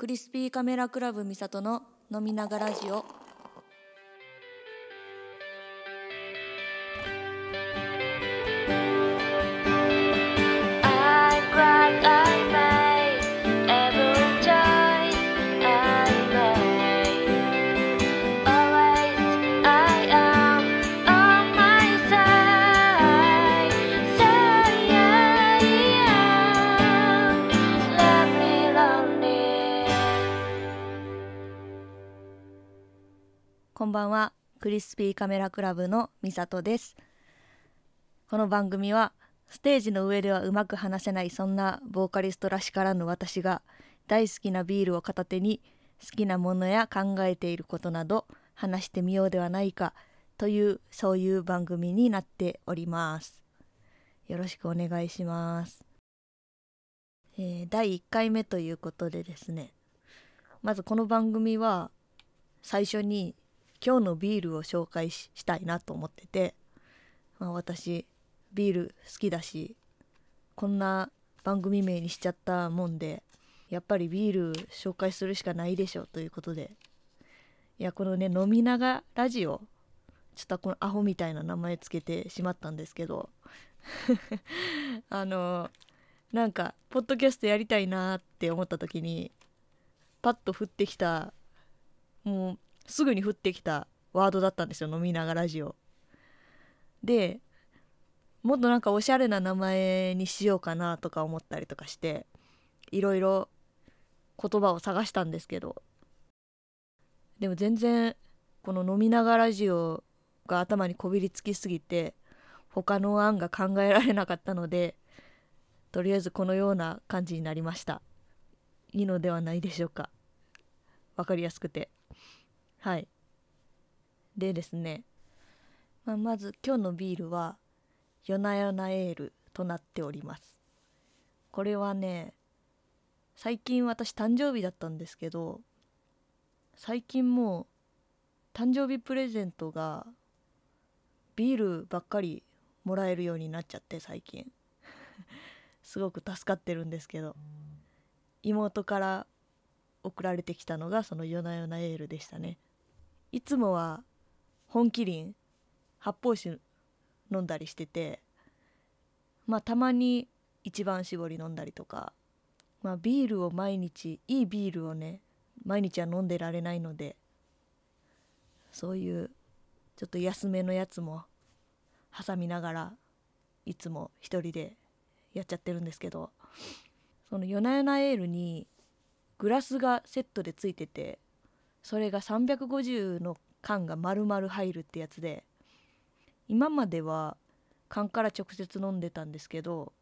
クリスピーカメラクラブ三里の飲みながラジオ。んばんは。クリスピーカメラクラブのみさとです。この番組はステージの上ではうまく話せないそんなボーカリストらしからぬ私が大好きなビールを片手に好きなものや考えていることなど話してみようではないかというそういう番組になっております。よろしくお願いします。えー、第1回目ということでですね。まずこの番組は最初に今日のビールを紹介したいなと思ってて、まあ、私ビール好きだしこんな番組名にしちゃったもんでやっぱりビール紹介するしかないでしょということで。いやこのね飲みながラジオちょっとこのアホみたいな名前つけてしまったんですけど。あのなんかポッドキャストやりたいなって思った時にパッと降ってきたもうすぐに降ってきたワードだったんですよ飲みながらラジオ。でもっとなんかおしゃれな名前にしようかなとか思ったりとかしていろいろ言葉を探したんですけど。でも全然この飲みながらラジオが頭にこびりつきすぎて他の案が考えられなかったのでとりあえずこのような感じになりました。いいのではないでしょうか。分かりやすくて。はい。でですね、まあ、まず今日のビールは夜な夜なエールとなっております。これはね最近私誕生日だったんですけど最近もう誕生日プレゼントがビールばっかりもらえるようになっちゃって最近。すごく助かってるんですけど妹から送られてきたのがその夜な夜なエールでしたねいつもは本麒麟発泡酒飲んだりしててまあたまに一番搾り飲んだりとかまあビールを毎日いいビールをね毎日は飲んでられないのでそういうちょっと安めのやつも挟みながらいつも一人でやっちゃってるんですけどその夜な夜なエールにグラスがセットでついててそれが350の缶が丸々入るってやつで今までは缶から直接飲んでたんですけど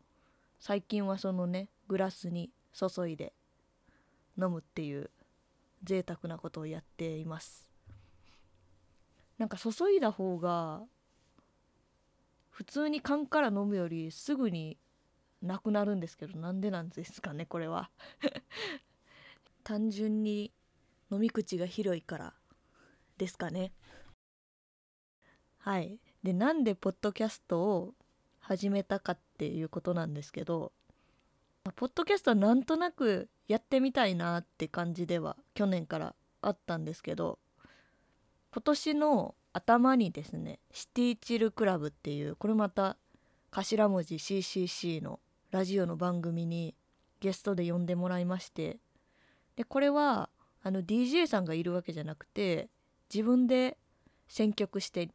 最近はそのねグラスに注いで飲むっていう贅沢なことをやっています。なんか注いだ方が普通に缶から飲むよりすぐになくなるんですけどなんでなんですかねこれは。単純に飲み口が広いからですかね。はい。でなんでポッドキャストを始めたかっていうことなんですけどポッドキャストはなんとなくやってみたいなって感じでは去年からあったんですけど今年の頭にですねシティチルクラブっていうこれまた頭文字 CCC のラジオの番組にゲストで呼んでもらいましてでこれはあの DJ さんがいるわけじゃなくて自分で選曲して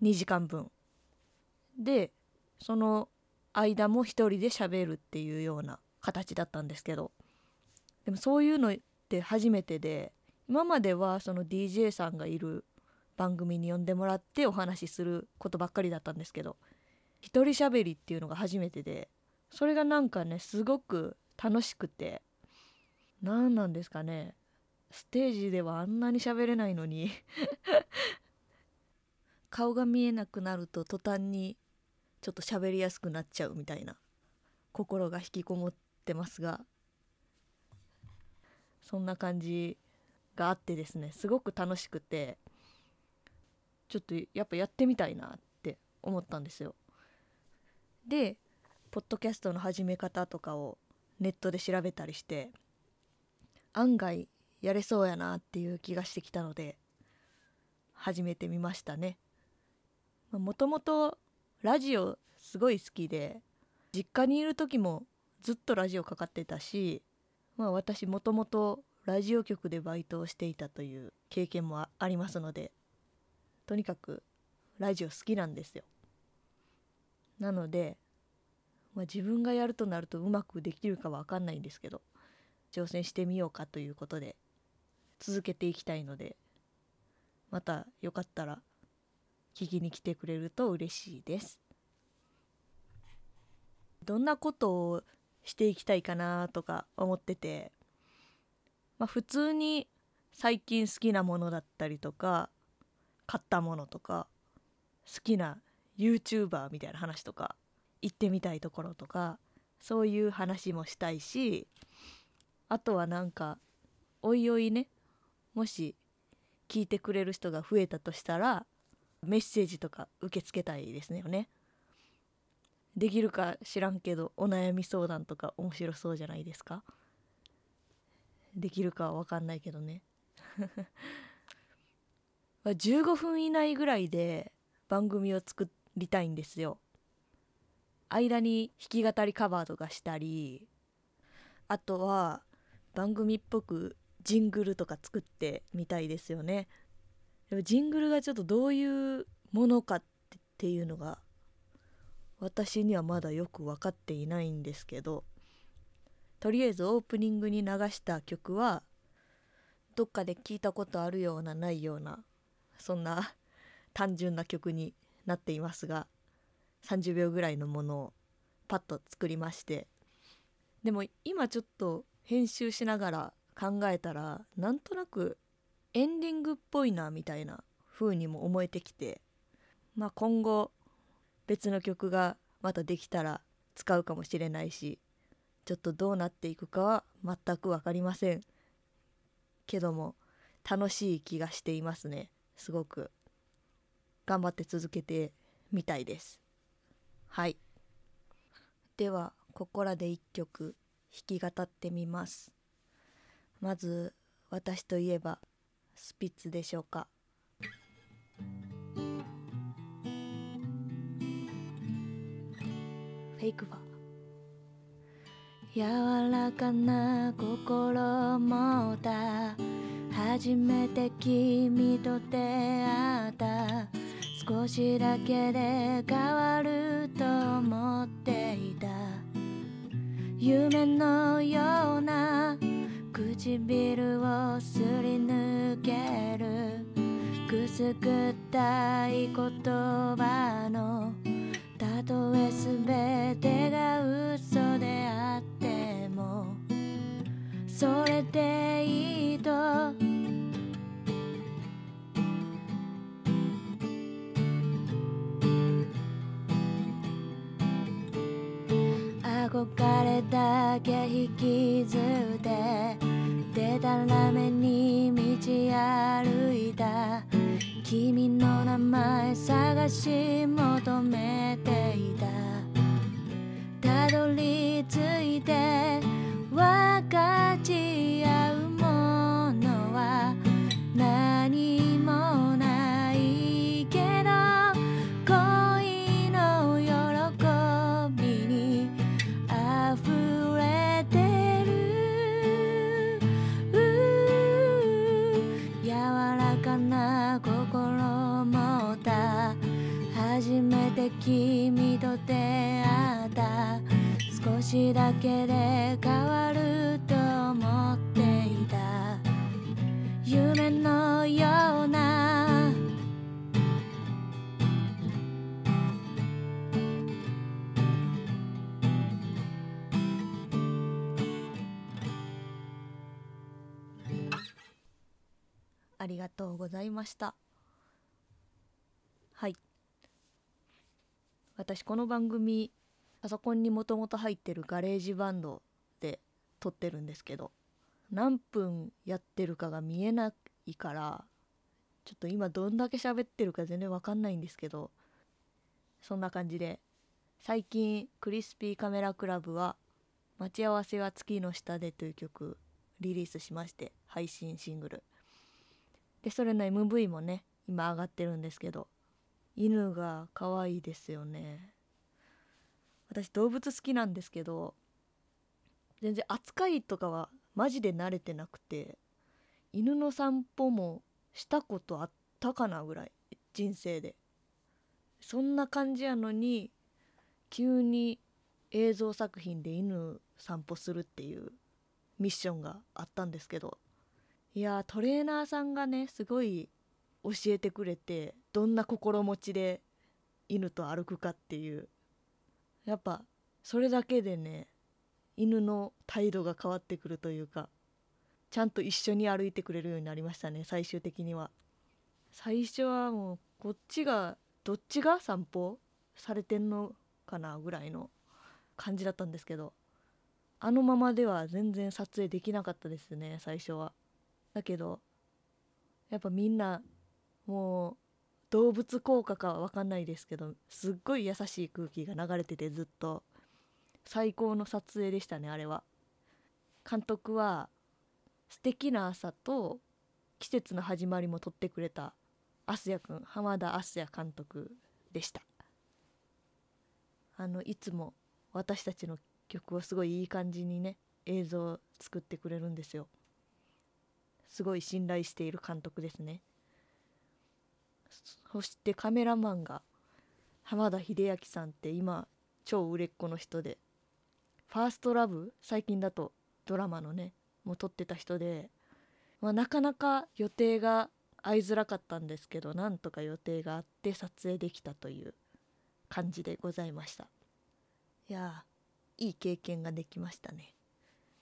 2時間分。でその間も一人で喋るっていうような形だったんですけど。でもそういうのって初めてで今まではその DJ さんがいる番組に呼んでもらってお話しすることばっかりだったんですけど一人喋りっていうのが初めてでそれがなんかねすごく楽しくて何なんですかね。ステージではあんなに喋れないのに。顔が見えなくなると途端にちょっと喋りやすくなっちゃうみたいな。心が引きこもってますが。そんな感じがあってですね。すごく楽しくて。ちょっとやっぱやってみたいなって思ったんですよ。でポッドキャストの始め方とかをネットで調べたりして案外やれそうやなっていう気がしてきたので始めてみましたね。もともとラジオすごい好きで実家にいる時もずっとラジオかかってたしまあ私もともとラジオ局でバイトをしていたという経験もありますのでとにかくラジオ好きなんですよ。なので、まあ、自分がやるとなるとうまくできるかわかんないんですけど挑戦してみようかということで続けていきたいのでまたよかったら聞きに来てくれると嬉しいです。どんなことをしていきたいかなとか思っててまあ普通に最近好きなものだったりとか買ったものとか好きな YouTuber みたいな話とか行ってみたいところとかそういう話もしたいしあとはなんかおいおいねもし聞いてくれる人が増えたとしたらメッセージとか受け付けたいですよね。できるか知らんけどお悩み相談とか面白そうじゃないですか？できるかは分かんないけどね。15分以内ぐらいで番組を作りたいんですよ。間に弾き語りカバーとかしたりあとは番組っぽくジングルとか作ってみたいですよね。でもジングルがちょっとどういうものかっていうのが私にはまだよく分かっていないんですけどとりあえずオープニングに流した曲はどっかで聞いたことあるようなないようなそんな単純な曲になっていますが30秒ぐらいのものをパッと作りましてでも今ちょっと編集しながら考えたらなんとなくエンディングっぽいなみたいな風にも思えてきてまあ今後別の曲がまたできたら使うかもしれないしちょっとどうなっていくかは全く分かりません。けども楽しい気がしていますね。すごく。頑張って続けてみたいです。はい。ではここらで一曲弾き語ってみます。まず私といえばスピッツでしょうか。フェイクバー。柔らかな心持った。初めて君と出会った。少しだけで変わると思っていた。夢のような唇をすり抜けるくすぐったい言葉のたとえすべてが嘘であってもそれでいいと憧れだけ引きずってでたらめに道歩いた。君の名前探し求めていた。たどり着いて分かち合う。だけで変わると思っていた。夢のような。ありがとうございました。はい。私この番組パソコンにもともと入ってる GarageBand で録ってるんですけど何分やってるかが見えないからちょっと今どんだけ喋ってるか全然わかんないんですけどそんな感じで最近クリスピーカメラクラブは「待ち合わせは月の下で」という曲リリースしまして配信シングル。でそれの MV もね今上がってるんですけど犬が可愛いですよね。私動物好きなんですけど全然扱いとかはマジで慣れてなくて犬の散歩もしたことあったかなぐらい人生で。そんな感じやのに急に映像作品で犬散歩するっていうミッションがあったんですけどいやトレーナーさんがねすごい教えてくれてどんな心持ちで犬と歩くかっていうやっぱそれだけでね犬の態度が変わってくるというかちゃんと一緒に歩いてくれるようになりましたね最終的には。最初はもうこっちがどっちが散歩されてんのかなぐらいの感じだったんですけどあのままでは全然撮影できなかったですね最初は。だけどやっぱみんなもう動物効果かは分かんないですけどすっごい優しい空気が流れててずっと。最高の撮影でしたねあれは。監督は素敵な朝と季節の始まりも撮ってくれたアスヤくん浜田アスヤ監督でした。あのいつも私たちの曲をすごいいい感じにね映像作ってくれるんですよ。すごい信頼している監督ですね。そしてカメラマンが浜田秀明さんって今超売れっ子の人でファーストラブ最近だとドラマのねもう撮ってた人で、まあ、なかなか予定が合いづらかったんですけどなんとか予定があって撮影できたという感じでございました。いやいい経験ができましたね。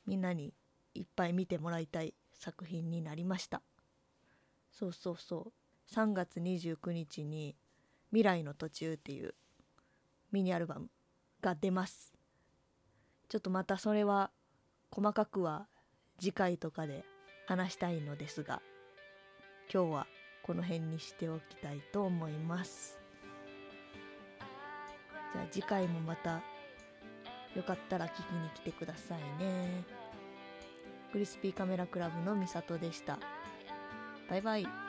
みんなにいっぱい見てもらいたい作品になりました。そうそうそう。3月29日に「未来の途中」っていうミニアルバムが出ます。ちょっとまたそれは細かくは次回とかで話したいのですが今日はこの辺にしておきたいと思います。じゃあ次回もまたよかったら聞きに来てくださいね。クリスピーカメラクラブのみさとでした。バイバイ。